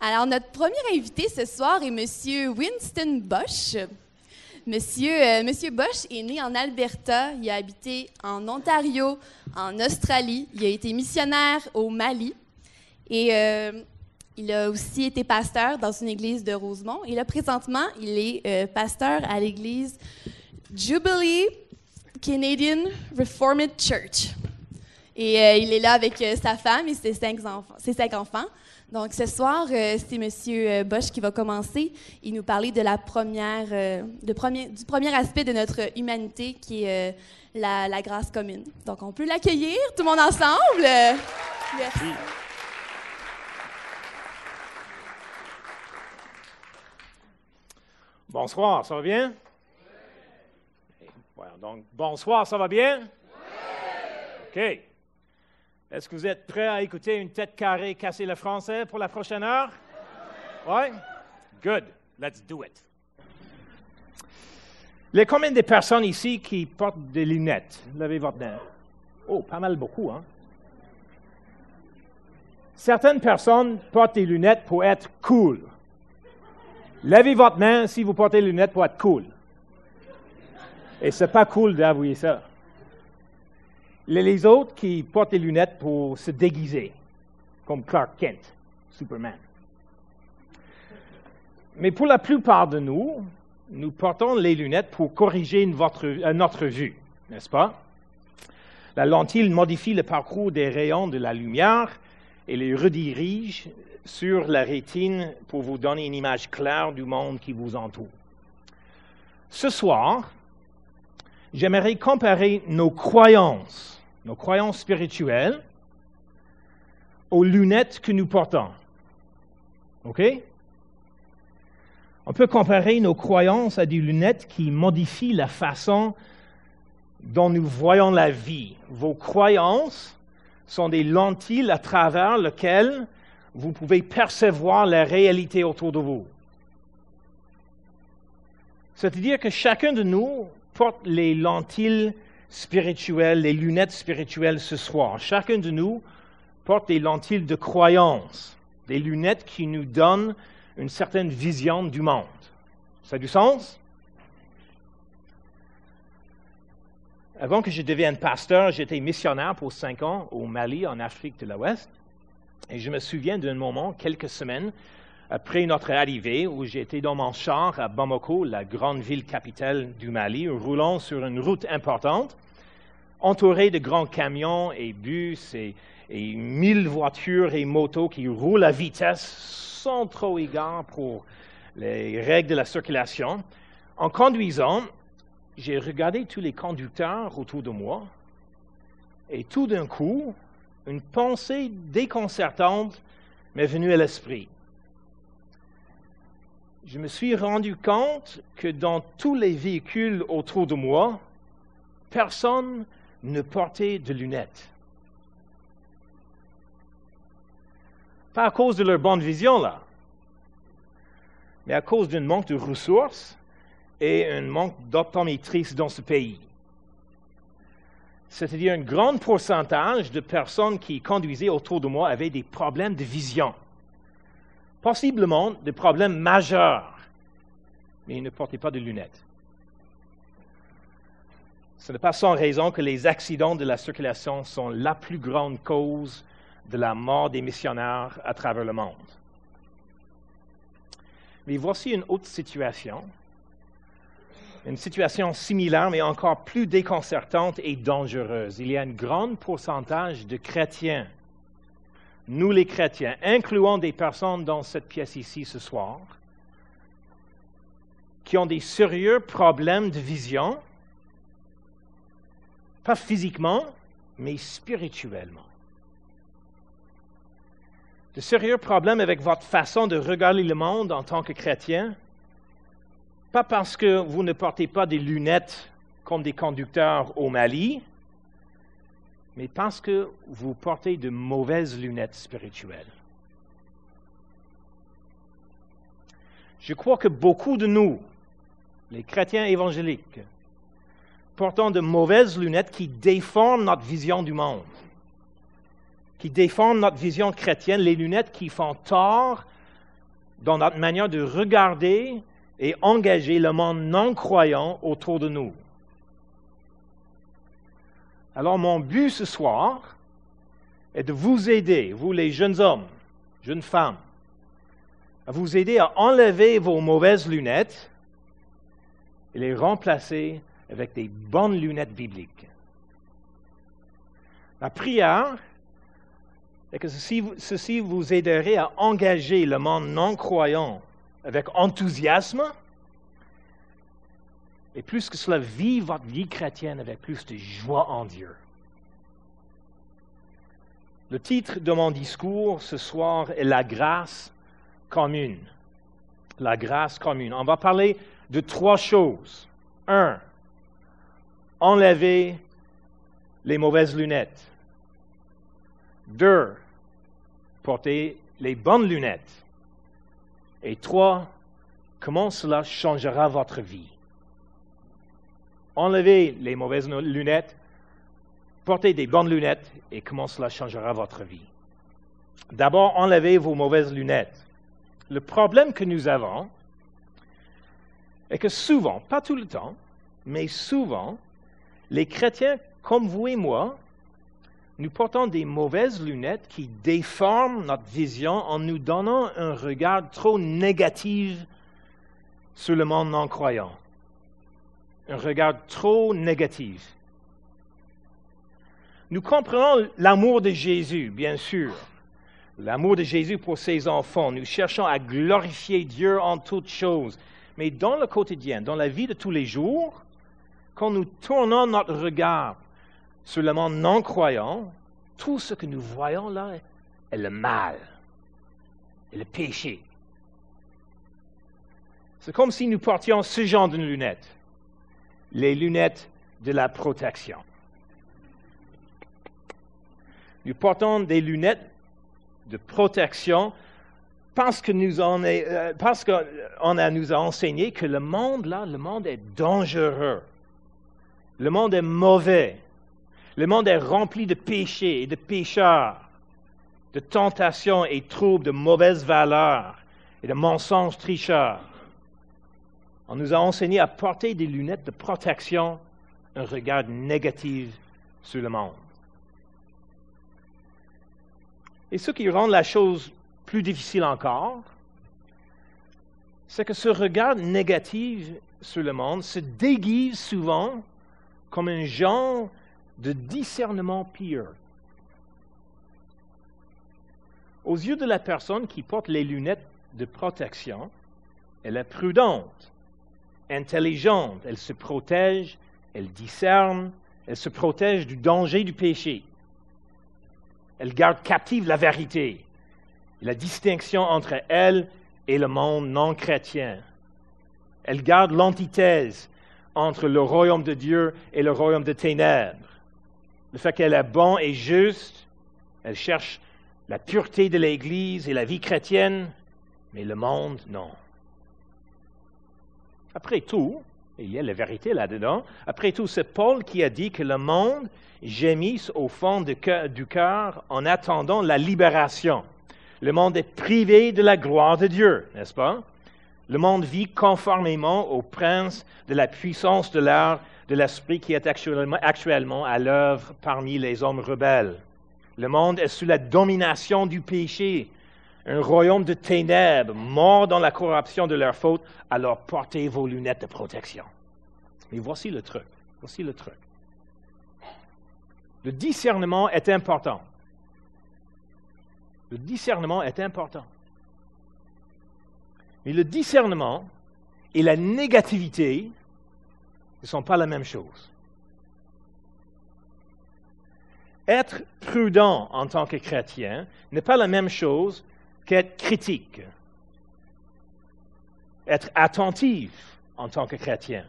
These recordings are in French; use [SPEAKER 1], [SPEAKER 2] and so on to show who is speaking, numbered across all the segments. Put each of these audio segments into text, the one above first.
[SPEAKER 1] Alors, notre premier invité ce soir est Monsieur Winston Bosch. Monsieur, euh, Monsieur Bosch est né en Alberta. Il a habité en Ontario, en Australie. Il a été missionnaire au Mali. Et euh, il a aussi été pasteur dans une église de Rosemont. Et là, présentement, il est euh, pasteur à l'église Jubilee Canadian Reformed Church. Et il est là avec sa femme et. Ses cinq enfants. Donc ce soir, euh, c'est M. Bosch qui va commencer et nous parler de la première, euh, de premier, du premier aspect de notre humanité qui est euh, la, la grâce commune. Donc on peut l'accueillir, tout le monde ensemble. Merci.
[SPEAKER 2] Bonsoir, ça va bien? Voilà, donc, bonsoir, ça va bien? OK. Est-ce que vous êtes prêts à écouter une tête carrée casser le français pour la prochaine heure? Oui? Good. Let's do it. Il y a combien de personnes ici qui portent des lunettes? Levez votre main. Oh, pas mal beaucoup, hein? Certaines personnes portent des lunettes pour être cool. Levez votre main si vous portez des lunettes pour être cool. Et c'est pas cool d'avouer ça. Les autres qui portent des lunettes pour se déguiser, comme Clark Kent, Superman. Mais pour la plupart de nous, nous portons les lunettes pour corriger notre vue, n'est-ce pas? La lentille modifie le parcours des rayons de la lumière et les redirige sur la rétine pour vous donner une image claire du monde qui vous entoure. Ce soir, j'aimerais comparer nos croyances, nos croyances spirituelles, aux lunettes que nous portons. OK? On peut comparer nos croyances à des lunettes qui modifient la façon dont nous voyons la vie. Vos croyances sont des lentilles à travers lesquelles vous pouvez percevoir la réalité autour de vous. C'est-à-dire que chacun de nous porte les lentilles spirituelles, les lunettes spirituelles ce soir. Chacun de nous porte des lentilles de croyance, des lunettes qui nous donnent une certaine vision du monde. Ça a du sens? Avant que je devienne pasteur, j'étais missionnaire pour cinq ans au Mali, en Afrique de l'Ouest. Et je me souviens d'un moment, quelques semaines après notre arrivée, où j'étais dans mon char à Bamako, la grande ville capitale du Mali, roulant sur une route importante, entouré de grands camions et bus et, et mille voitures et motos qui roulent à vitesse sans trop égard pour les règles de la circulation. En conduisant, j'ai regardé tous les conducteurs autour de moi et tout d'un coup, une pensée déconcertante m'est venue à l'esprit. Je me suis rendu compte que dans tous les véhicules autour de moi, personne ne portait de lunettes. Pas à cause de leur bonne vision, là, mais à cause d'un manque de ressources et un manque d'optométristes dans ce pays. C'est-à-dire un grand pourcentage de personnes qui conduisaient autour de moi avaient des problèmes de vision, possiblement des problèmes majeurs, mais ils ne portaient pas de lunettes. Ce n'est pas sans raison que les accidents de la circulation sont la plus grande cause de la mort des missionnaires à travers le monde. Mais voici une autre situation une situation similaire, mais encore plus déconcertante et dangereuse. Il y a un grand pourcentage de chrétiens, nous les chrétiens, incluant des personnes dans cette pièce ici ce soir, qui ont des sérieux problèmes de vision, pas physiquement, mais spirituellement. De sérieux problèmes avec votre façon de regarder le monde en tant que chrétien, pas parce que vous ne portez pas des lunettes comme des conducteurs au Mali, mais parce que vous portez de mauvaises lunettes spirituelles. Je crois que beaucoup de nous, les chrétiens évangéliques, portons de mauvaises lunettes qui déforment notre vision du monde, qui déforment notre vision chrétienne, les lunettes qui font tort dans notre manière de regarder et engager le monde non croyant autour de nous. Alors mon but ce soir est de vous aider, vous les jeunes hommes, jeunes femmes, à vous aider à enlever vos mauvaises lunettes et les remplacer avec des bonnes lunettes bibliques. La prière est que ceci, ceci vous aiderait à engager le monde non croyant avec enthousiasme et plus que cela, vivre votre vie chrétienne avec plus de joie en Dieu. Le titre de mon discours ce soir est La grâce commune. La grâce commune. On va parler de trois choses. Un, enlever les mauvaises lunettes. Deux, porter les bonnes lunettes. Et trois, comment cela changera votre vie. Enlevez les mauvaises lunettes, portez des bonnes lunettes et comment cela changera votre vie. D'abord, enlevez vos mauvaises lunettes. Le problème que nous avons est que souvent, pas tout le temps, mais souvent, les chrétiens comme vous et moi, nous portons des mauvaises lunettes qui déforment notre vision en nous donnant un regard trop négatif sur le monde non croyant. Un regard trop négatif. Nous comprenons l'amour de Jésus, bien sûr. L'amour de Jésus pour ses enfants. Nous cherchons à glorifier Dieu en toutes choses. Mais dans le quotidien, dans la vie de tous les jours, quand nous tournons notre regard sur le monde non croyant, tout ce que nous voyons là est le mal, et le péché. C'est comme si nous portions ce genre de lunettes, les lunettes de la protection. Nous portons des lunettes de protection parce que nous en euh, parce qu'on a nous a enseigné que le monde là, le monde est dangereux, le monde est mauvais, le monde est rempli de péchés et de pécheurs, de tentations et troubles, de mauvaises valeurs et de mensonges tricheurs. On nous a enseigné à porter des lunettes de protection, un regard négatif sur le monde. Et ce qui rend la chose plus difficile encore, c'est que ce regard négatif sur le monde se déguise souvent comme un genre de discernement pire. Aux yeux de la personne qui porte les lunettes de protection, elle est prudente, intelligente, elle se protège, elle discerne, elle se protège du danger du péché. Elle garde captive la vérité, la distinction entre elle et le monde non chrétien. Elle garde l'antithèse entre le royaume de Dieu et le royaume de ténèbres le fait qu'elle est bon et juste, elle cherche la pureté de l'Église et la vie chrétienne, mais le monde, non. Après tout, il y a la vérité là-dedans, après tout, c'est Paul qui a dit que le monde gémisse au fond du cœur en attendant la libération. Le monde est privé de la gloire de Dieu, n'est-ce pas? Le monde vit conformément au prince de la puissance de l'air de l'esprit qui est actuellement, à l'œuvre parmi les hommes rebelles. Le monde est sous la domination du péché, un royaume de ténèbres, mort dans la corruption de leur faute, alors portez vos lunettes de protection. Mais voici le truc, voici le truc. Le discernement est important. Le discernement est important. Mais le discernement et la négativité ne sont pas la même chose. Être prudent en tant que chrétien n'est pas la même chose qu'être critique. Être attentif en tant que chrétien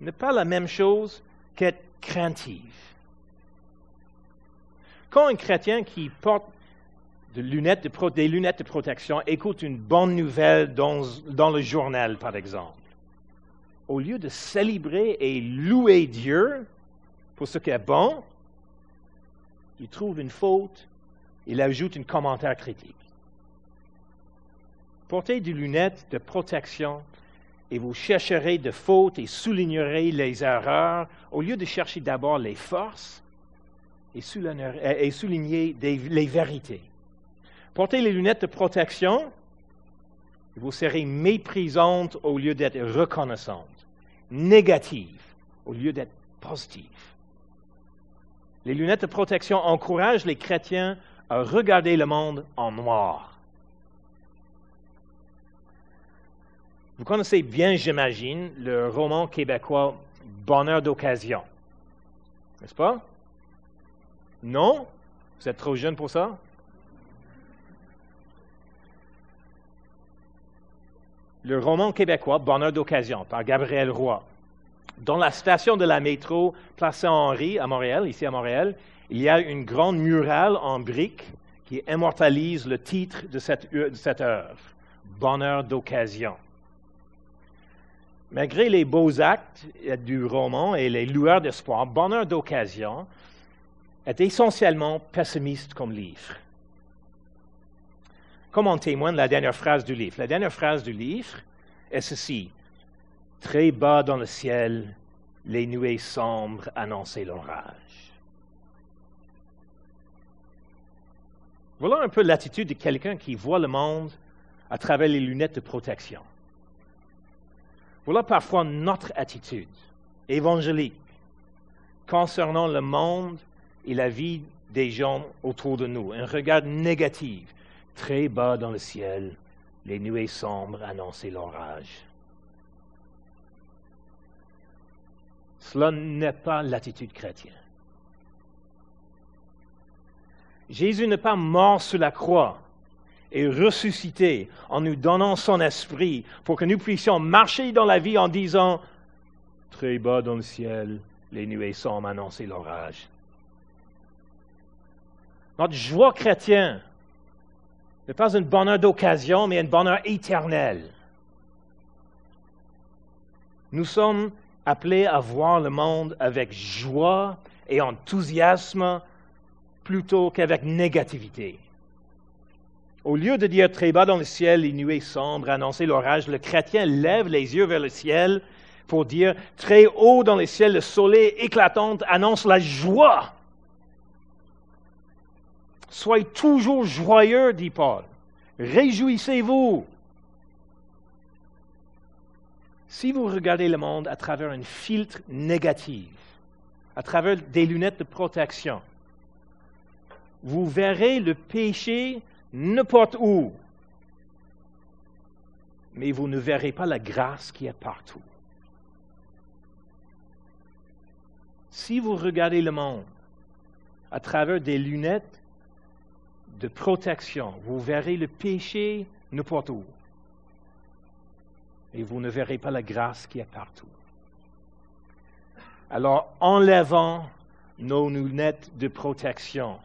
[SPEAKER 2] n'est pas la même chose qu'être craintif. Quand un chrétien qui porte des lunettes de, protection écoute une bonne nouvelle dans le journal, par exemple, au lieu de célébrer et louer Dieu pour ce qui est bon, il trouve une faute, il ajoute un commentaire critique. Portez des lunettes de protection et vous chercherez de fautes et soulignerez les erreurs au lieu de chercher d'abord les forces et souligner les vérités. Portez les lunettes de protection et vous serez méprisante au lieu d'être reconnaissante, négative au lieu d'être positive. Les lunettes de protection encouragent les chrétiens à regarder le monde en noir. Vous connaissez bien, j'imagine, le roman québécois Bonheur d'occasion. N'est-ce pas? Non? Vous êtes trop jeune pour ça? Le roman québécois Bonheur d'occasion par Gabriel Roy. Dans la station de la métro Place Saint-Henri à Montréal, ici à Montréal, il y a une grande murale en briques qui immortalise le titre de cette, de cette œuvre, Bonheur d'occasion. Malgré les beaux actes du roman et les lueurs d'espoir, Bonheur d'occasion est essentiellement pessimiste comme livre. Comme en témoigne la dernière phrase du livre. La dernière phrase du livre est ceci. Très bas dans le ciel, les nuées sombres annonçaient l'orage. Voilà un peu l'attitude de quelqu'un qui voit le monde à travers les lunettes de protection. Voilà parfois notre attitude évangélique concernant le monde et la vie des gens autour de nous. Un regard négatif. Très bas dans le ciel, les nuées sombres annonçaient l'orage. Cela n'est pas l'attitude chrétienne. Jésus n'est pas mort sur la croix et ressuscité en nous donnant son esprit pour que nous puissions marcher dans la vie en disant Très bas dans le ciel, les nuées sombres annoncer l'orage. Notre joie chrétienne n'est pas une bonheur d'occasion, mais un bonheur éternel. Nous sommes appelés à voir le monde avec joie et enthousiasme plutôt qu'avec négativité. Au lieu de dire très bas dans le ciel, les nuées sombres annoncer l'orage, le chrétien lève les yeux vers le ciel pour dire très haut dans le ciel, le soleil éclatant annonce la joie. Soyez toujours joyeux, dit Paul. Réjouissez-vous. Si vous regardez le monde à travers un filtre négatif, à travers des lunettes de protection, vous verrez le péché n'importe où, mais vous ne verrez pas la grâce qui est partout. Si vous regardez le monde à travers des lunettes de protection, vous verrez le péché n'importe où et vous ne verrez pas la grâce qui est partout. Alors, enlevant nos lunettes de protection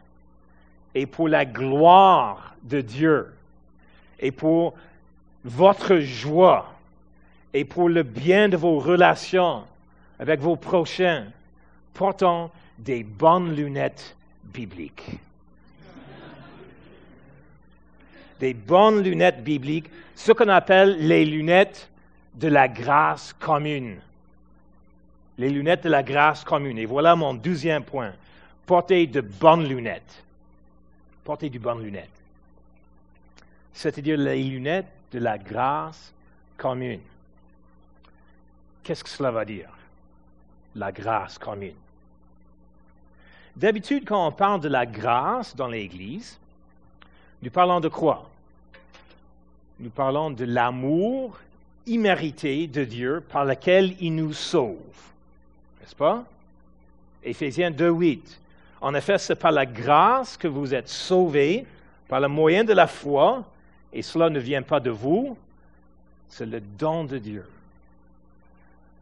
[SPEAKER 2] et pour la gloire de Dieu et pour votre joie et pour le bien de vos relations avec vos prochains, portons des bonnes lunettes bibliques. Des bonnes lunettes bibliques, ce qu'on appelle les lunettes de la grâce commune. Les lunettes de la grâce commune. Et voilà mon deuxième point. Portez de bonnes lunettes. Portez de bonnes lunettes. C'est-à-dire les lunettes de la grâce commune. Qu'est-ce que cela va dire? La grâce commune. D'habitude, quand on parle de la grâce dans l'Église, nous parlons de quoi? Nous parlons de l'amour immérité de Dieu par lequel il nous sauve. N'est-ce pas? Éphésiens 2.8. En effet, c'est par la grâce que vous êtes sauvés, par le moyen de la foi, et cela ne vient pas de vous, c'est le don de Dieu.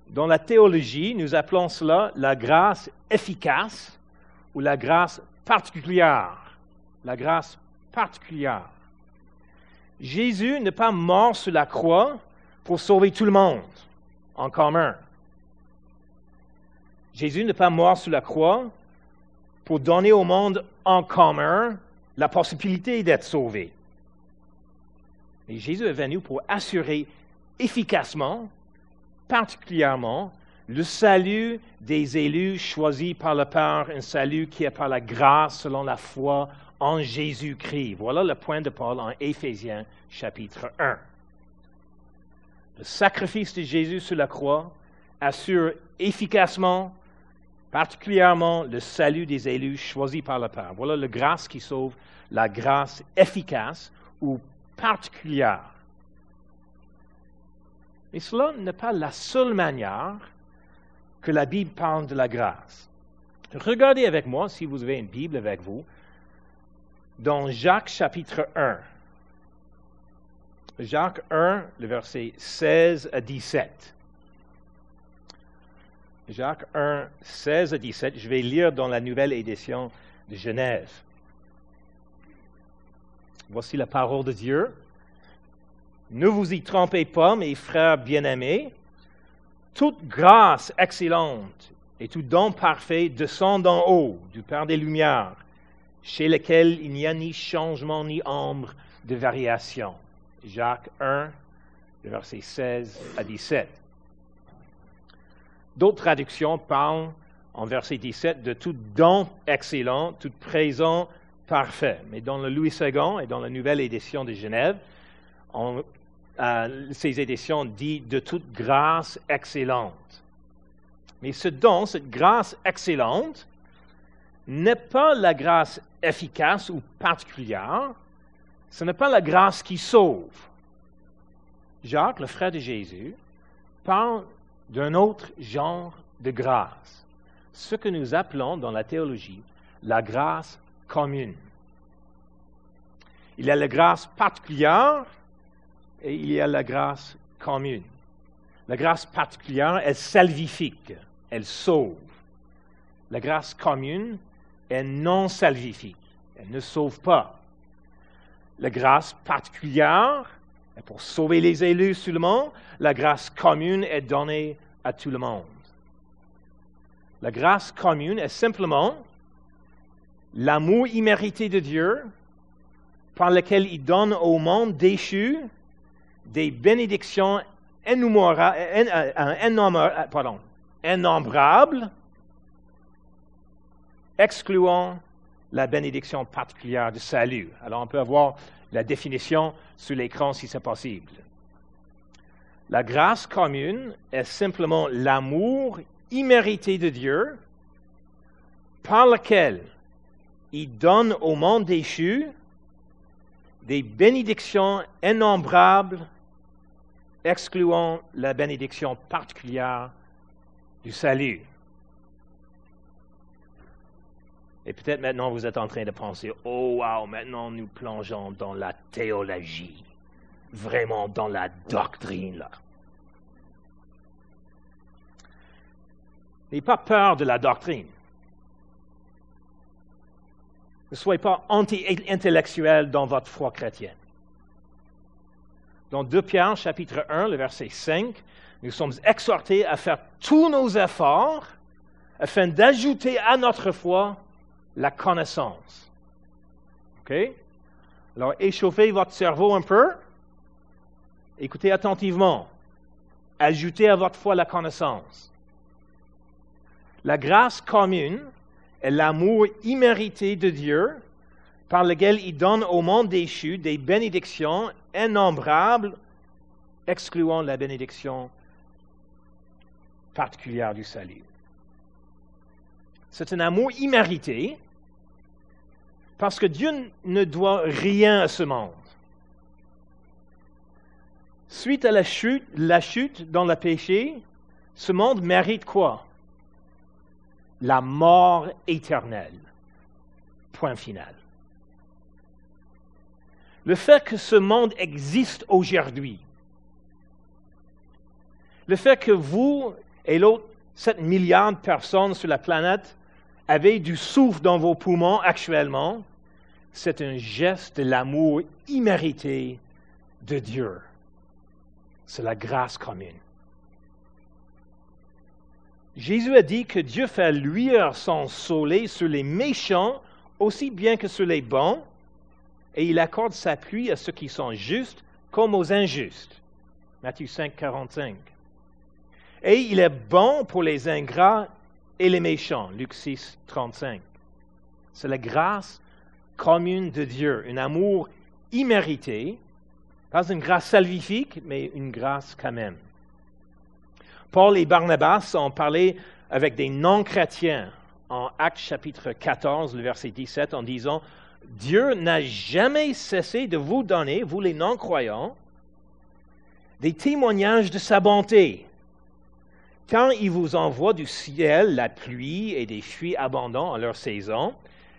[SPEAKER 2] Dans la théologie, nous appelons cela la grâce efficace ou la grâce particulière. La grâce particulière. Jésus n'est pas mort sur la croix pour sauver tout le monde en commun. Jésus n'est pas mort sur la croix pour donner au monde en commun la possibilité d'être sauvé. Mais Jésus est venu pour assurer efficacement, particulièrement, le salut des élus choisis par le Père, un salut qui est par la grâce selon la foi en Jésus-Christ. Voilà le point de Paul en Éphésiens chapitre 1. Le sacrifice de Jésus sur la croix assure efficacement, particulièrement, le salut des élus choisis par le Père. Voilà la grâce qui sauve, la grâce efficace ou particulière. Mais cela n'est pas la seule manière que la Bible parle de la grâce. Regardez avec moi, si vous avez une Bible avec vous, dans Jacques chapitre 1. Jacques 1, le verset 16 à 17. Jacques 1, 16 à 17. Je vais lire dans la nouvelle édition de Genève. Voici la parole de Dieu. Ne vous y trompez pas, mes frères bien-aimés. Toute grâce excellente et tout don parfait descend d'en haut, du Père des Lumières, chez lequel il n'y a ni changement ni ombre de variation. Jacques 1, versets 16 à 17. D'autres traductions parlent en verset 17 de tout don excellent, tout présent parfait. Mais dans le Louis II et dans la nouvelle édition de Genève, euh, ces éditions disent de toute grâce excellente. Mais ce don, cette grâce excellente, n'est pas la grâce efficace ou particulière, ce n'est pas la grâce qui sauve. Jacques, le frère de Jésus, parle d'un autre genre de grâce, ce que nous appelons dans la théologie la grâce commune. Il y a la grâce particulière et il y a la grâce commune. La grâce particulière est salvifique, elle sauve. La grâce commune est non salvifique, elle ne sauve pas. La grâce particulière est pour sauver les élus seulement, la grâce commune est donnée à tout le monde. La grâce commune est simplement l'amour immérité de Dieu par lequel il donne au monde déchu des bénédictions innombrables, excluant la bénédiction particulière du salut. Alors on peut avoir la définition sur l'écran si c'est possible. La grâce commune est simplement l'amour immérité de Dieu par lequel il donne au monde déchu des bénédictions innombrables, excluant la bénédiction particulière du salut. Et peut-être maintenant vous êtes en train de penser, oh wow, maintenant nous plongeons dans la théologie, vraiment dans la doctrine là. N'ayez pas peur de la doctrine. Ne soyez pas anti-intellectuel dans votre foi chrétienne. Dans 2 Pierre chapitre 1, le verset 5, nous sommes exhortés à faire tous nos efforts afin d'ajouter à notre foi la connaissance. OK? Alors, échauffez votre cerveau un peu. Écoutez attentivement. Ajoutez à votre foi la connaissance. La grâce commune est l'amour immérité de Dieu par lequel il donne au monde déchu des bénédictions innombrables, excluant la bénédiction particulière du salut. C'est un amour immérité parce que Dieu ne doit rien à ce monde. Suite à la chute, dans le péché, ce monde mérite quoi? La mort éternelle. Point final. Le fait que ce monde existe aujourd'hui, le fait que vous et l'autre 7 milliards de personnes sur la planète avez du souffle dans vos poumons actuellement, c'est un geste de l'amour immérité de Dieu. C'est la grâce commune. Jésus a dit que Dieu fait luire son soleil sur les méchants aussi bien que sur les bons, et il accorde sa pluie à ceux qui sont justes comme aux injustes. Matthieu 5, 45. Et il est bon pour les ingrats et les méchants. Luc 6, 35. C'est la grâce commune de Dieu, un amour immérité, pas une grâce salvifique, mais une grâce quand même. Paul et Barnabas ont parlé avec des non-chrétiens en Actes chapitre 14, le verset 17, en disant, Dieu n'a jamais cessé de vous donner, vous les non-croyants, des témoignages de sa bonté. Quand il vous envoie du ciel la pluie et des fruits abondants en leur saison,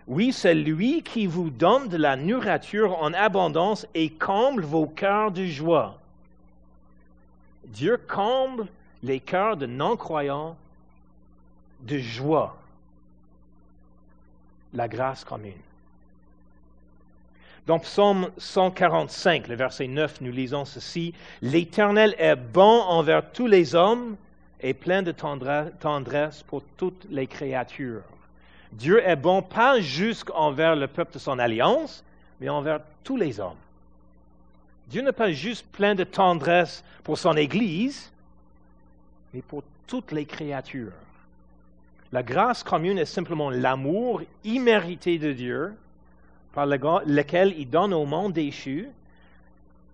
[SPEAKER 2] oui, c'est lui qui vous donne de la nourriture en abondance et comble vos cœurs de joie. Dieu comble les cœurs de non-croyants de joie. La grâce commune. Dans Psaume 145, le verset 9, nous lisons ceci. L'Éternel est bon envers tous les hommes et plein de tendresse pour toutes les créatures. Dieu est bon pas juste envers le peuple de son alliance, mais envers tous les hommes. Dieu n'est pas juste plein de tendresse pour son Église, mais pour toutes les créatures. La grâce commune est simplement l'amour immérité de Dieu par lequel il donne au monde déchu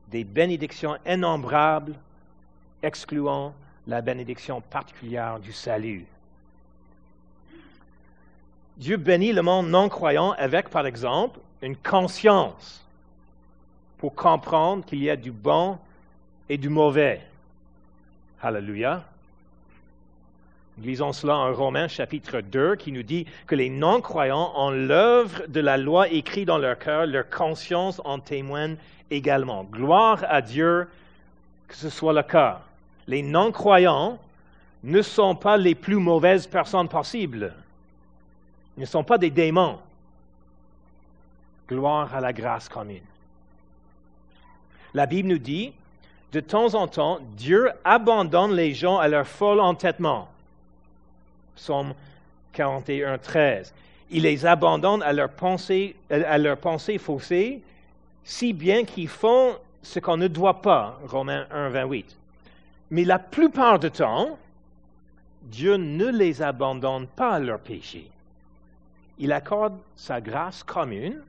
[SPEAKER 2] des bénédictions innombrables, excluant la bénédiction particulière du salut. Dieu bénit le monde non croyant avec, par exemple, une conscience pour comprendre qu'il y a du bon et du mauvais. Alléluia. Lisons cela en Romains chapitre 2 qui nous dit que les non-croyants ont l'œuvre de la loi écrite dans leur cœur, leur conscience en témoigne également. Gloire à Dieu que ce soit le cas. Les non-croyants ne sont pas les plus mauvaises personnes possibles. Ils ne sont pas des démons. Gloire à la grâce commune. La Bible nous dit, de temps en temps, Dieu abandonne les gens à leur fol entêtement. Psaume 41, 13. Il les abandonne à leur pensée, à leur pensée faussée, si bien qu'ils font ce qu'on ne doit pas. Romains 1, 28. Mais la plupart du temps, Dieu ne les abandonne pas à leur péché il accorde sa grâce commune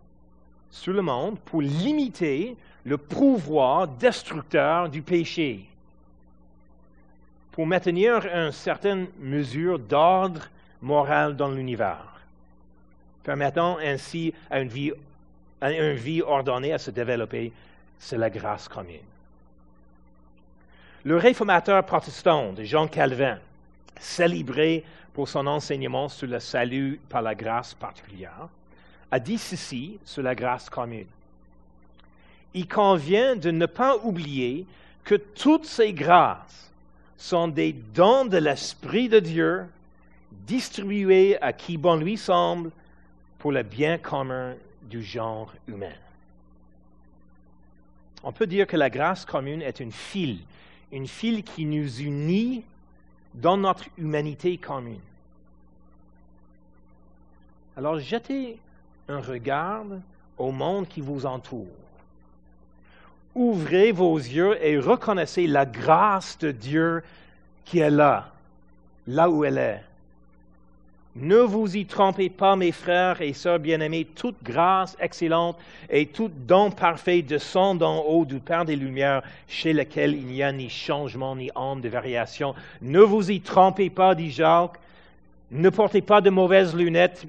[SPEAKER 2] sur le monde pour limiter le pouvoir destructeur du péché, pour maintenir une certaine mesure d'ordre moral dans l'univers, permettant ainsi à une vie, ordonnée à se développer. C'est la grâce commune. Le réformateur protestant de Jean Calvin, célébré pour son enseignement sur le salut par la grâce particulière, a dit ceci sur la grâce commune. Il convient de ne pas oublier que toutes ces grâces sont des dons de l'Esprit de Dieu distribués à qui bon lui semble pour le bien commun du genre humain. On peut dire que la grâce commune est une file, une file qui nous unit dans notre humanité commune. Alors jetez un regard au monde qui vous entoure. Ouvrez vos yeux et reconnaissez la grâce de Dieu qui est là, là où elle est. Ne vous y trompez pas, mes frères et sœurs bien-aimés, toute grâce excellente et tout don parfait descend d'en haut du Père des Lumières, chez lequel il n'y a ni changement ni âme de variation. Ne vous y trompez pas, dit Jacques. Ne portez pas de mauvaises lunettes,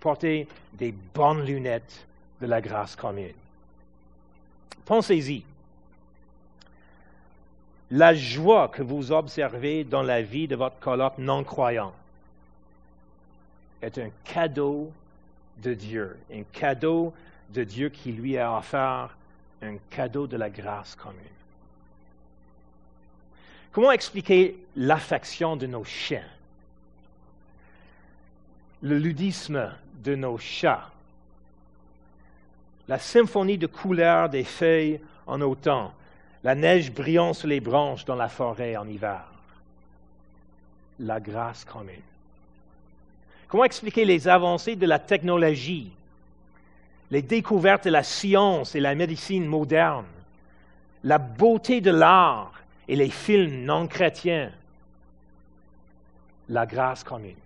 [SPEAKER 2] portez des bonnes lunettes de la grâce commune. Pensez-y. La joie que vous observez dans la vie de votre colloque non-croyant est un cadeau de Dieu, un cadeau de Dieu qui lui a offert un cadeau de la grâce commune. Comment expliquer l'affection de nos chiens, le ludisme de nos chats, la symphonie de couleurs des feuilles en automne, la neige brillant sur les branches dans la forêt en hiver, la grâce commune. Comment expliquer les avancées de la technologie, les découvertes de la science et la médecine moderne, la beauté de l'art et les films non chrétiens, la grâce commune.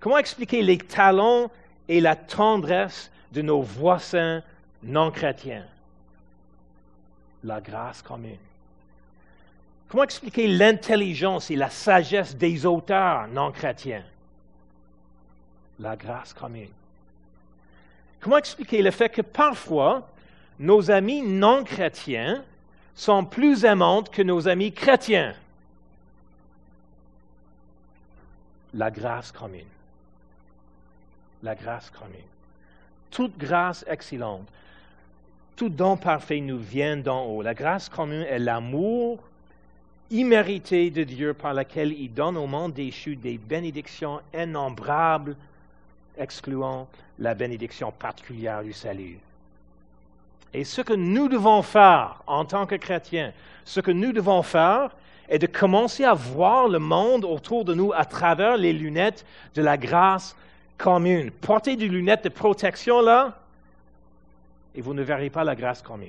[SPEAKER 2] Comment expliquer les talents et la tendresse de nos voisins non chrétiens? La grâce commune. Comment expliquer l'intelligence et la sagesse des auteurs non chrétiens? La grâce commune. Comment expliquer le fait que parfois, nos amis non chrétiens sont plus aimants que nos amis chrétiens? La grâce commune. La grâce commune. Toute grâce excellente, tout don parfait nous vient d'en haut. La grâce commune est l'amour immérité de Dieu par laquelle il donne au monde déchu des bénédictions innombrables, excluant la bénédiction particulière du salut. Et ce que nous devons faire en tant que chrétiens, ce que nous devons faire est de commencer à voir le monde autour de nous à travers les lunettes de la grâce commune. Portez des lunettes de protection là, et vous ne verrez pas la grâce commune.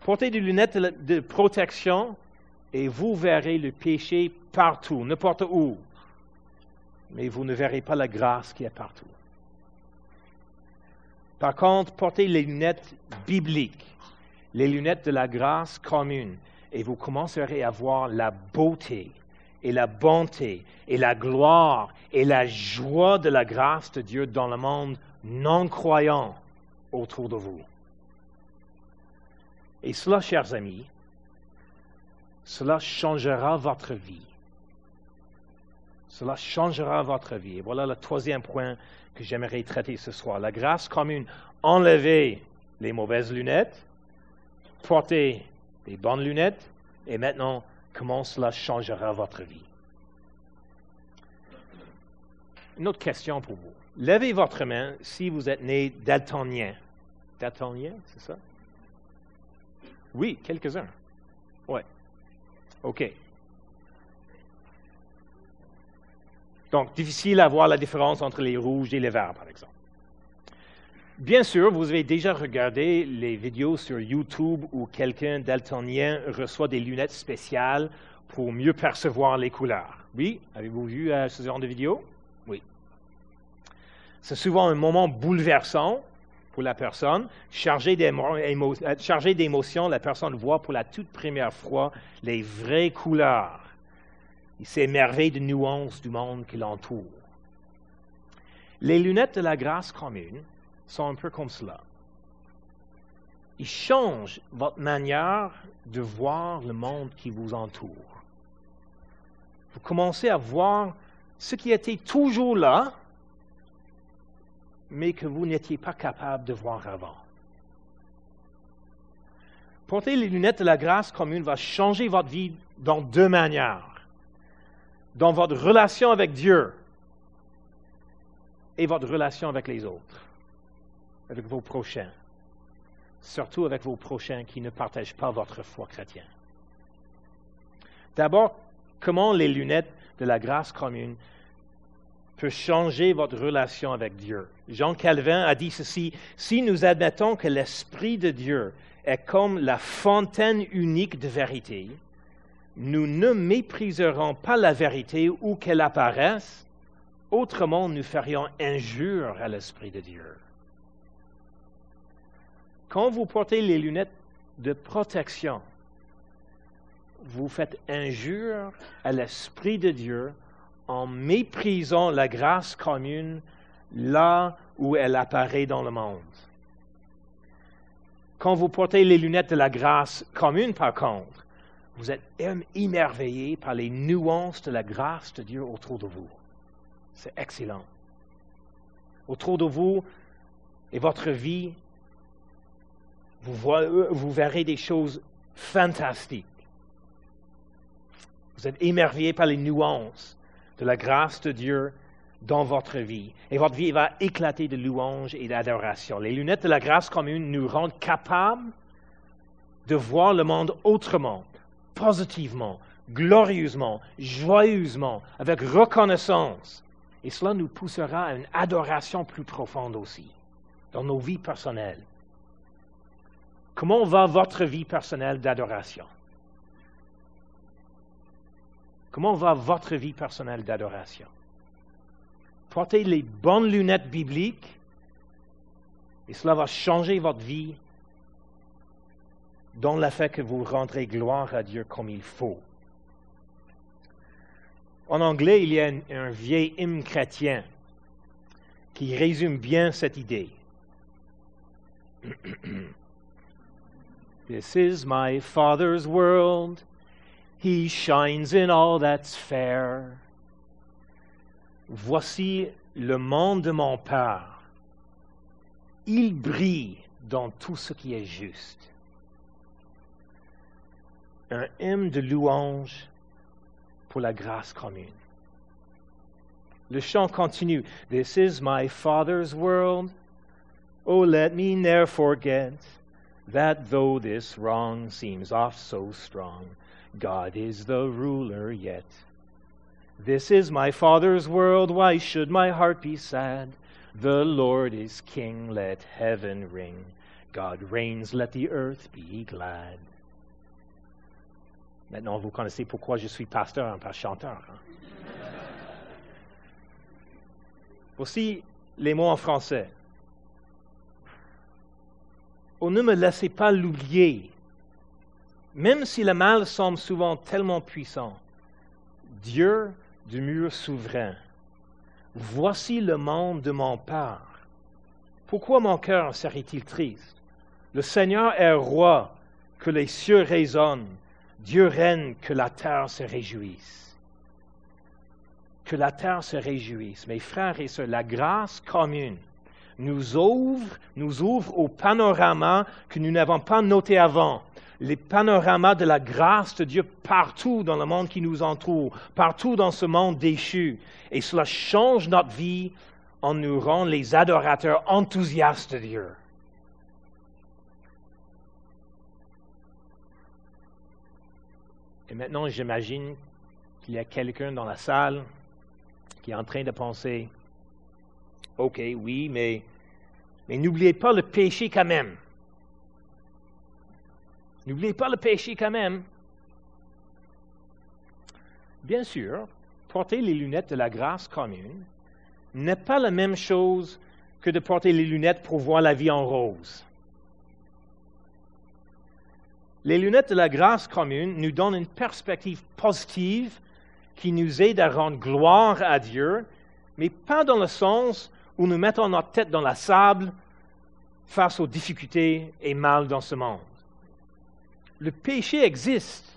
[SPEAKER 2] Portez des lunettes de protection et vous verrez le péché partout, n'importe où. Mais vous ne verrez pas la grâce qui est partout. Par contre, portez les lunettes bibliques, les lunettes de la grâce commune, et vous commencerez à voir la beauté et la bonté et la gloire et la joie de la grâce de Dieu dans le monde non croyant autour de vous. Et cela, chers amis, cela changera votre vie. Cela changera votre vie. Et voilà le troisième point que j'aimerais traiter ce soir. La grâce commune. Enlevez les mauvaises lunettes, portez les bonnes lunettes, et maintenant, comment cela changera votre vie? Une autre question pour vous. Levez votre main si vous êtes né daltonien. Daltonien, c'est ça? Oui, quelques-uns. Oui. OK. Donc, difficile à voir la différence entre les rouges et les verts, par exemple. Bien sûr, vous avez déjà regardé les vidéos sur YouTube où quelqu'un daltonien reçoit des lunettes spéciales pour mieux percevoir les couleurs. Oui, avez-vous vu euh, ce genre de vidéo? Oui. C'est souvent un moment bouleversant pour la personne, chargé d'émotions, la personne voit pour la toute première fois les vraies couleurs. Il s'émerveille de nuances du monde qui l'entoure. Les lunettes de la grâce commune sont un peu comme cela. Ils changent votre manière de voir le monde qui vous entoure. Vous commencez à voir ce qui était toujours là, mais que vous n'étiez pas capable de voir avant. Porter les lunettes de la grâce commune va changer votre vie dans deux manières. Dans votre relation avec Dieu et votre relation avec les autres, avec vos prochains, surtout avec vos prochains qui ne partagent pas votre foi chrétienne. D'abord, comment les lunettes de la grâce commune peut changer votre relation avec Dieu? Jean Calvin a dit ceci, si nous admettons que l'Esprit de Dieu est comme la fontaine unique de vérité, nous ne mépriserons pas la vérité où qu'elle apparaisse, autrement nous ferions injure à l'Esprit de Dieu. Quand vous portez les lunettes de protection, vous faites injure à l'Esprit de Dieu en méprisant la grâce commune là où elle apparaît dans le monde. Quand vous portez les lunettes de la grâce commune, par contre, vous êtes émerveillé par les nuances de la grâce de Dieu autour de vous. C'est excellent. Autour de vous et votre vie, vous, vous verrez des choses fantastiques. Vous êtes émerveillé par les nuances de la grâce de Dieu dans votre vie. Et votre vie va éclater de louanges et d'adoration. Les lunettes de la grâce commune nous rendent capables de voir le monde autrement, positivement, glorieusement, joyeusement, avec reconnaissance. Et cela nous poussera à une adoration plus profonde aussi dans nos vies personnelles. Comment va votre vie personnelle d'adoration? Comment va votre vie personnelle d'adoration? Portez les bonnes lunettes bibliques et cela va changer votre vie dans le fait que vous rendrez gloire à Dieu comme il faut. En anglais, il y a un, vieil hymne chrétien qui résume bien cette idée. This is my Father's world. He shines in all that's fair. Voici le monde de mon Père. Il brille dans tout ce qui est juste. Un hymne de louange pour la grâce commune. Le chant continue. This is my Father's world. Oh, let me ne'er forget that though this wrong seems oft so strong, God is the ruler yet. This is my Father's world. Why should my heart be sad? The Lord is King. Let heaven ring. God reigns. Let the earth be glad. Maintenant, vous connaissez pourquoi je suis pasteur, un pas chanteur. Hein? Voici les mots en français. Oh, ne me laissez pas l'oublier, même si le mal semble souvent tellement puissant. Dieu demeure souverain. Voici le monde de mon Père. Pourquoi mon cœur serait-il triste? Le Seigneur est roi, que les cieux résonnent Dieu règne, que la terre se réjouisse. Que la terre se réjouisse. Mes frères et sœurs, la grâce commune nous ouvre, nous ouvre au panorama que nous n'avons pas noté avant. Les panoramas de la grâce de Dieu partout dans le monde qui nous entoure, partout dans ce monde déchu. Et cela change notre vie en nous rend les adorateurs enthousiastes de Dieu. Et maintenant, j'imagine qu'il y a quelqu'un dans la salle qui est en train de penser, OK, oui, mais, mais n'oubliez pas le péché quand même. N'oubliez pas le péché quand même. Bien sûr, porter les lunettes de la grâce commune n'est pas la même chose que de porter les lunettes pour voir la vie en rose. Les lunettes de la grâce commune nous donnent une perspective positive qui nous aide à rendre gloire à Dieu, mais pas dans le sens où nous mettons notre tête dans la sable face aux difficultés et mal dans ce monde. Le péché existe.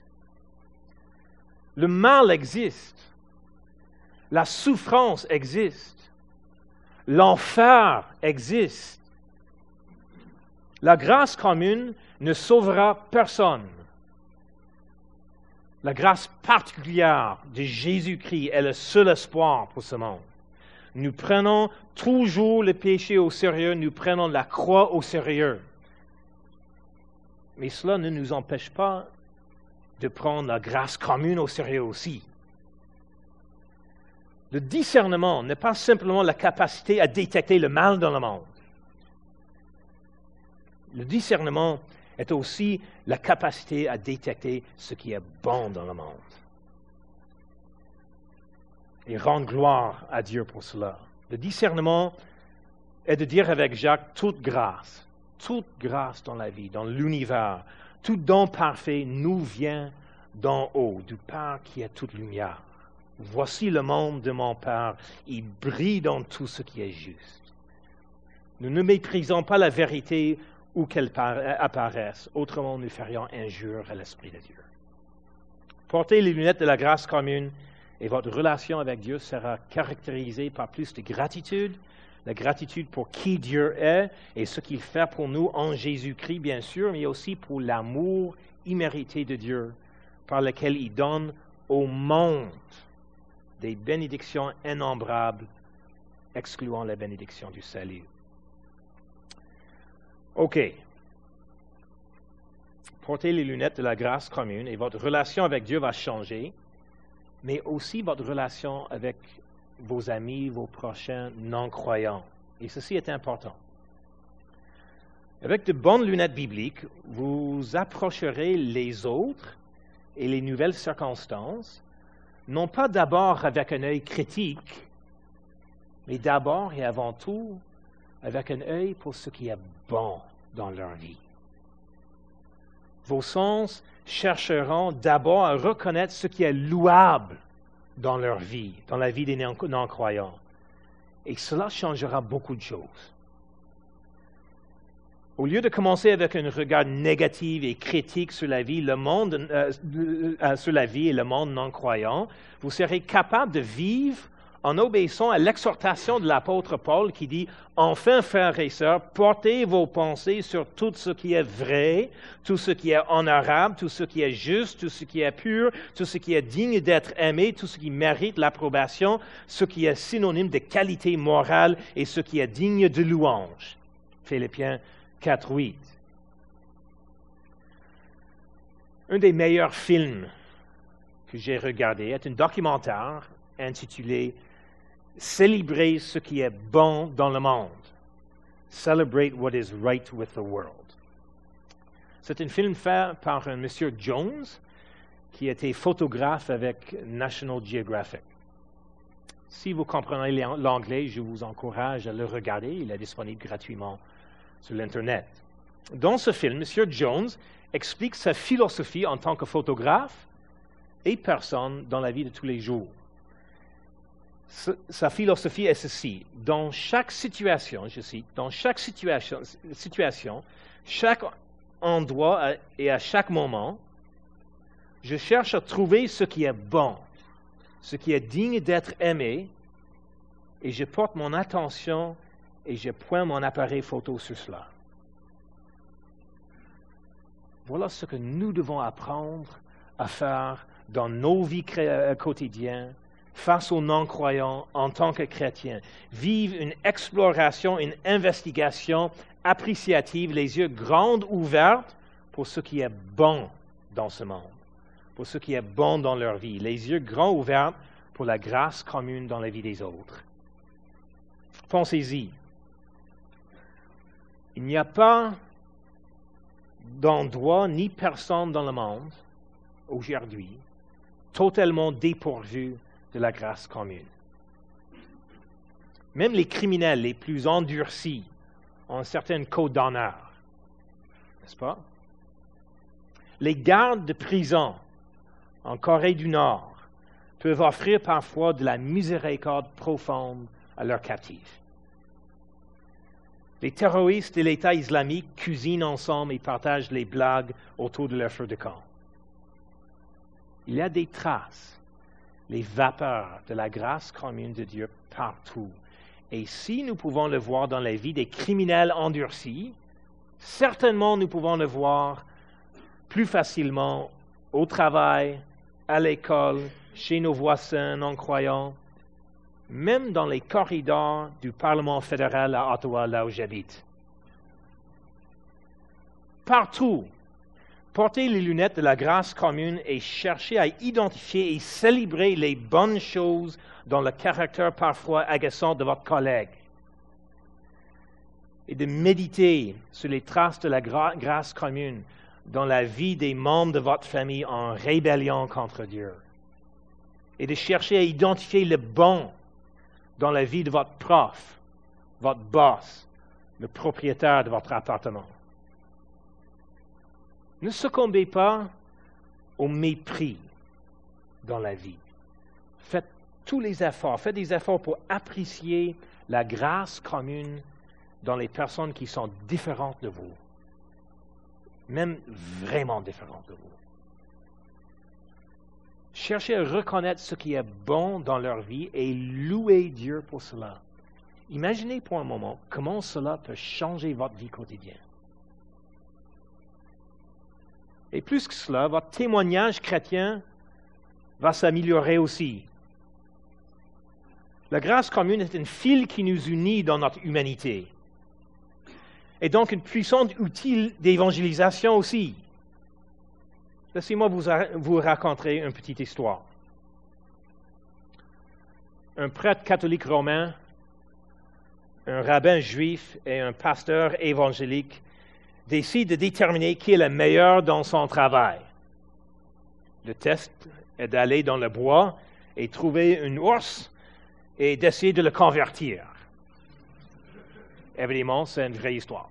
[SPEAKER 2] Le mal existe. La souffrance existe. L'enfer existe. La grâce commune ne sauvera personne. La grâce particulière de Jésus-Christ est le seul espoir pour ce monde. Nous prenons toujours le péché au sérieux, nous prenons la croix au sérieux. Mais cela ne nous empêche pas de prendre la grâce commune au sérieux aussi. Le discernement n'est pas simplement la capacité à détecter le mal dans le monde. Le discernement est aussi la capacité à détecter ce qui est bon dans le monde. Et rendre gloire à Dieu pour cela. Le discernement est de dire avec Jacques toute grâce, toute grâce dans la vie, dans l'univers, tout don parfait nous vient d'en haut, du Père qui est toute lumière. Voici le monde de mon Père, il brille dans tout ce qui est juste. Nous ne méprisons pas la vérité ou qu'elles apparaissent. Autrement, nous ferions injure à l'Esprit de Dieu. Portez les lunettes de la grâce commune et votre relation avec Dieu sera caractérisée par plus de gratitude, la gratitude pour qui Dieu est et ce qu'il fait pour nous en Jésus-Christ, bien sûr, mais aussi pour l'amour immérité de Dieu par lequel il donne au monde des bénédictions innombrables, excluant la bénédiction du salut. OK. Portez les lunettes de la grâce commune et votre relation avec Dieu va changer, mais aussi votre relation avec vos amis, vos prochains non-croyants. Et ceci est important. Avec de bonnes lunettes bibliques, vous approcherez les autres et les nouvelles circonstances, non pas d'abord avec un œil critique, mais d'abord et avant tout avec un œil pour ce qui est bon dans leur vie. Vos sens chercheront d'abord à reconnaître ce qui est louable dans leur vie, dans la vie des non-croyants. Et cela changera beaucoup de choses. Au lieu de commencer avec un regard négatif et critique sur la vie, le monde, euh, euh, sur la vie et le monde non croyant, vous serez capable de vivre en obéissant à l'exhortation de l'apôtre Paul qui dit, Enfin, frères et sœurs, portez vos pensées sur tout ce qui est vrai, tout ce qui est honorable, tout ce qui est juste, tout ce qui est pur, tout ce qui est digne d'être aimé, tout ce qui mérite l'approbation, ce qui est synonyme de qualité morale et ce qui est digne de louange. Philippiens 4, 8. Un des meilleurs films que j'ai regardé est un documentaire intitulé Célébrer ce qui est bon dans le monde. Celebrate what is right with the world. C'est un film fait par un monsieur Jones qui était photographe avec National Geographic. Si vous comprenez l'anglais, je vous encourage à le regarder. Il est disponible gratuitement sur l'Internet. Dans ce film, M. Jones explique sa philosophie en tant que photographe et personne dans la vie de tous les jours. Sa philosophie est ceci. Dans chaque situation, je cite, dans chaque situation, chaque endroit et à chaque moment, je cherche à trouver ce qui est bon, ce qui est digne d'être aimé, et je porte mon attention et je pointe mon appareil photo sur cela. Voilà ce que nous devons apprendre à faire dans nos vies euh, quotidiennes face aux non-croyants en tant que chrétiens. Vivre une exploration, une investigation appréciative, les yeux grands ouverts pour ce qui est bon dans ce monde, pour ce qui est bon dans leur vie, les yeux grands ouverts pour la grâce commune dans la vie des autres. Pensez-y. Il n'y a pas d'endroit ni personne dans le monde aujourd'hui totalement dépourvu de la grâce commune. Même les criminels les plus endurcis ont un certain code d'honneur, n'est-ce pas? Les gardes de prison en Corée du Nord peuvent offrir parfois de la miséricorde profonde à leurs captifs. Les terroristes de l'État islamique cuisinent ensemble et partagent les blagues autour de leur feu de camp. Il y a des traces, les vapeurs de la grâce commune de Dieu partout. Et si nous pouvons le voir dans la vie des criminels endurcis, certainement nous pouvons le voir plus facilement au travail, à l'école, chez nos voisins non-croyants, même dans les corridors du Parlement fédéral à Ottawa, là où j'habite. Partout, portez les lunettes de la grâce commune et cherchez à identifier et célébrer les bonnes choses dans le caractère parfois agaçant de votre collègue. Et de méditer sur les traces de la grâce commune dans la vie des membres de votre famille en rébellion contre Dieu. Et de chercher à identifier le bon dans la vie de votre prof, votre boss, le propriétaire de votre appartement. Ne succombez pas au mépris dans la vie. Faites tous les efforts, faites des efforts pour apprécier la grâce commune dans les personnes qui sont différentes de vous, même vraiment différentes de vous. Cherchez à reconnaître ce qui est bon dans leur vie et louez Dieu pour cela. Imaginez pour un moment comment cela peut changer votre vie quotidienne. Et plus que cela, votre témoignage chrétien va s'améliorer aussi. La grâce commune est un fil qui nous unit dans notre humanité. Et donc un puissant outil d'évangélisation aussi. Laissez-moi vous, vous raconter une petite histoire. Un prêtre catholique romain, un rabbin juif et un pasteur évangélique décide de déterminer qui est le meilleur dans son travail. Le test est d'aller dans le bois et trouver un ours et d'essayer de le convertir. Évidemment, c'est une vraie histoire.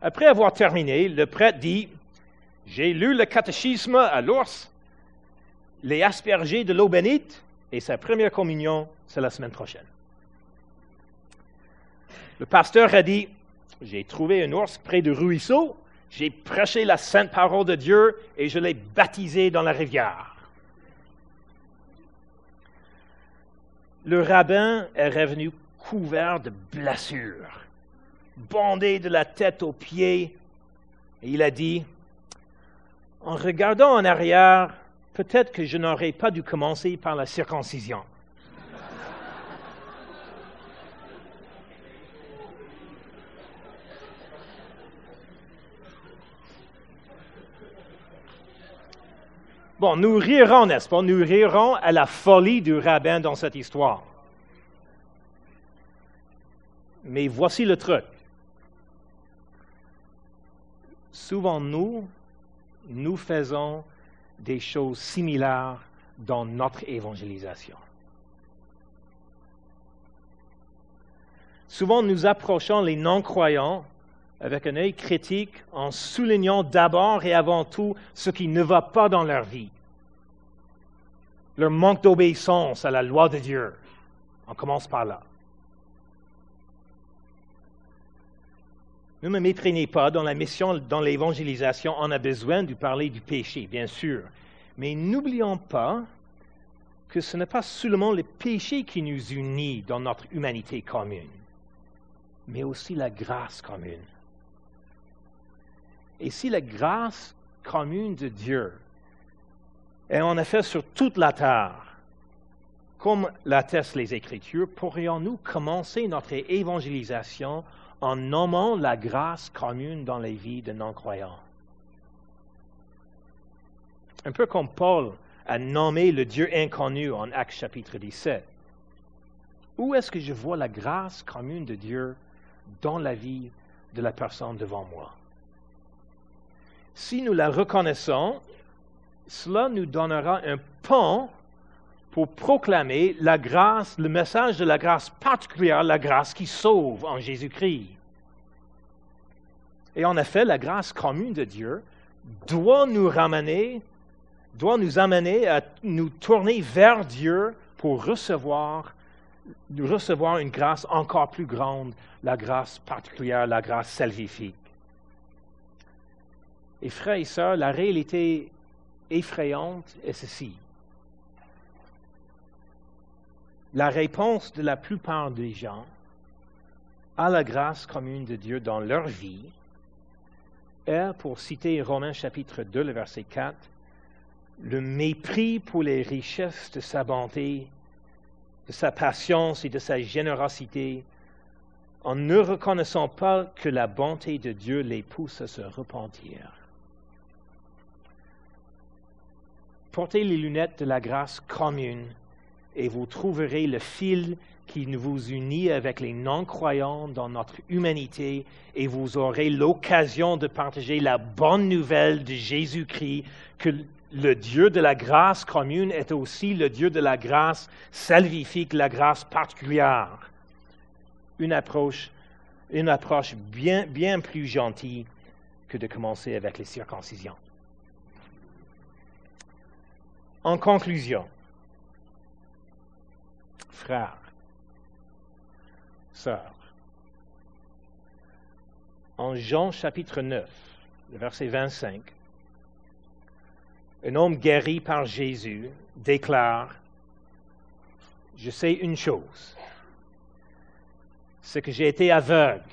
[SPEAKER 2] Après avoir terminé, le prêtre dit, J'ai lu le catéchisme à l'ours, les aspergé de l'eau bénite, et sa première communion, c'est la semaine prochaine. Le pasteur a dit, J'ai trouvé un ours près du ruisseau, j'ai prêché la sainte parole de Dieu et je l'ai baptisé dans la rivière. Le rabbin est revenu couvert de blessures bandé de la tête aux pieds, et il a dit, en regardant en arrière, peut-être que je n'aurais pas dû commencer par la circoncision. Bon, nous rirons, n'est-ce pas? Nous rirons à la folie du rabbin dans cette histoire. Mais voici le truc souvent nous, nous faisons des choses similaires dans notre évangélisation. Souvent, nous approchons les non-croyants avec un œil critique en soulignant d'abord et avant tout ce qui ne va pas dans leur vie. Leur manque d'obéissance à la loi de Dieu. On commence par là. Ne me méprenez pas, dans la mission, dans l'évangélisation, on a besoin de parler du péché, bien sûr. Mais n'oublions pas que ce n'est pas seulement le péché qui nous unit dans notre humanité commune, mais aussi la grâce commune. Et si la grâce commune de Dieu est en effet sur toute la terre, comme l'attestent les Écritures, pourrions-nous commencer notre évangélisation en nommant la grâce commune dans les vies de non-croyants? Un peu comme Paul a nommé le Dieu inconnu en Actes chapitre 17. Où est-ce que je vois la grâce commune de Dieu dans la vie de la personne devant moi? Si nous la reconnaissons, cela nous donnera un pont pour proclamer la grâce, le message de la grâce particulière, la grâce qui sauve en Jésus-Christ. Et en effet, la grâce commune de Dieu doit nous ramener, doit nous amener à nous tourner vers Dieu pour recevoir, recevoir une grâce encore plus grande, la grâce particulière, la grâce salvifique. Et frères et sœurs, la réalité effrayante est ceci. la réponse de la plupart des gens à la grâce commune de Dieu dans leur vie est, pour citer Romains chapitre 2, le verset 4, le mépris pour les richesses de sa bonté, de sa patience et de sa générosité, en ne reconnaissant pas que la bonté de Dieu les pousse à se repentir. Portez les lunettes de la grâce commune et vous trouverez le fil qui vous unit avec les non-croyants dans notre humanité et vous aurez l'occasion de partager la bonne nouvelle de Jésus-Christ, que le Dieu de la grâce commune est aussi le Dieu de la grâce salvifique, la grâce particulière. Une approche, une approche bien, bien plus gentille que de commencer avec les circoncisions. En conclusion, frères, sœurs. En Jean chapitre 9, verset 25, un homme guéri par Jésus déclare, je sais une chose, c'est que j'ai été aveugle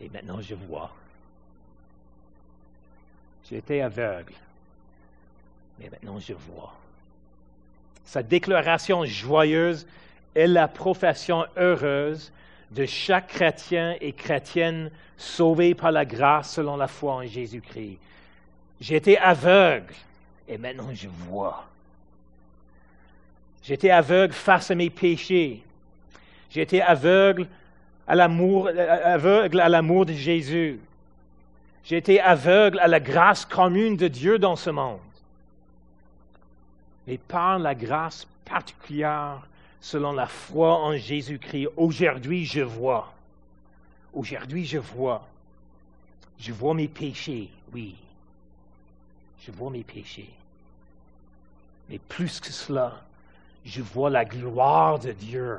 [SPEAKER 2] et maintenant je vois. J'ai été aveugle, mais maintenant je vois. Sa déclaration joyeuse est la profession heureuse de chaque chrétien et chrétienne sauvé par la grâce selon la foi en Jésus-Christ. J'étais aveugle et maintenant je vois. J'étais aveugle face à mes péchés. J'étais aveugle aveugle à l'amour de Jésus. J'ai été aveugle à la grâce commune de Dieu dans ce monde. Mais par la grâce particulière, selon la foi en Jésus-Christ, aujourd'hui je vois. Aujourd'hui je vois. Je vois mes péchés, oui. Je vois mes péchés. Mais plus que cela, je vois la gloire de Dieu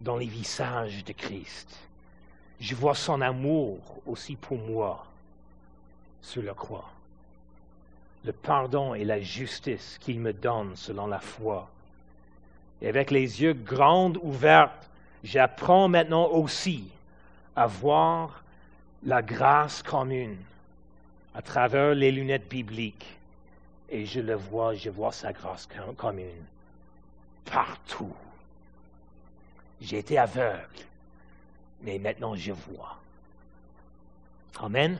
[SPEAKER 2] dans les visages de Christ. Je vois son amour aussi pour moi sur la croix. Le pardon et la justice qu'il me donne selon la foi. Et avec les yeux grands ouverts, j'apprends maintenant aussi à voir la grâce commune à travers les lunettes bibliques. Et je le vois, je vois sa grâce commune partout. J'ai été aveugle, mais maintenant je vois. Amen.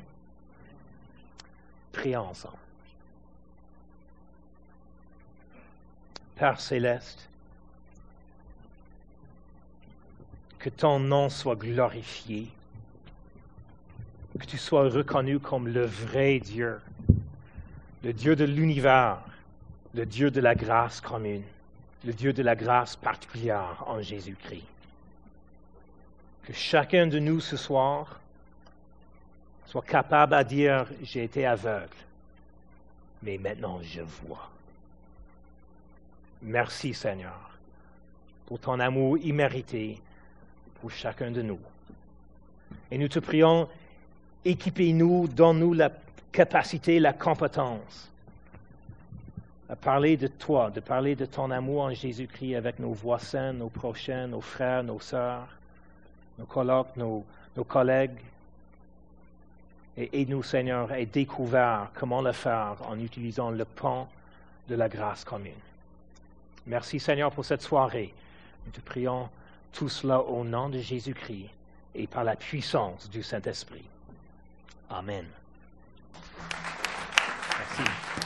[SPEAKER 2] Prions ensemble. Père céleste, que ton nom soit glorifié, que tu sois reconnu comme le vrai Dieu, le Dieu de l'univers, le Dieu de la grâce commune le Dieu de la grâce particulière en Jésus-Christ. Que chacun de nous ce soir soit capable à dire, j'ai été aveugle, mais maintenant je vois. Merci Seigneur pour ton amour immérité pour chacun de nous. Et nous te prions, équipez-nous, donne-nous la capacité, la compétence à parler de toi, de parler de ton amour en Jésus-Christ avec nos voisins, nos prochains, nos frères, nos sœurs, nos colloques, nos, collègues. Et aide-nous, Seigneur, à découvrir comment le faire en utilisant le pont de la grâce commune. Merci Seigneur pour cette soirée. Nous te prions tout cela au nom de Jésus-Christ et par la puissance du Saint-Esprit. Amen. Merci.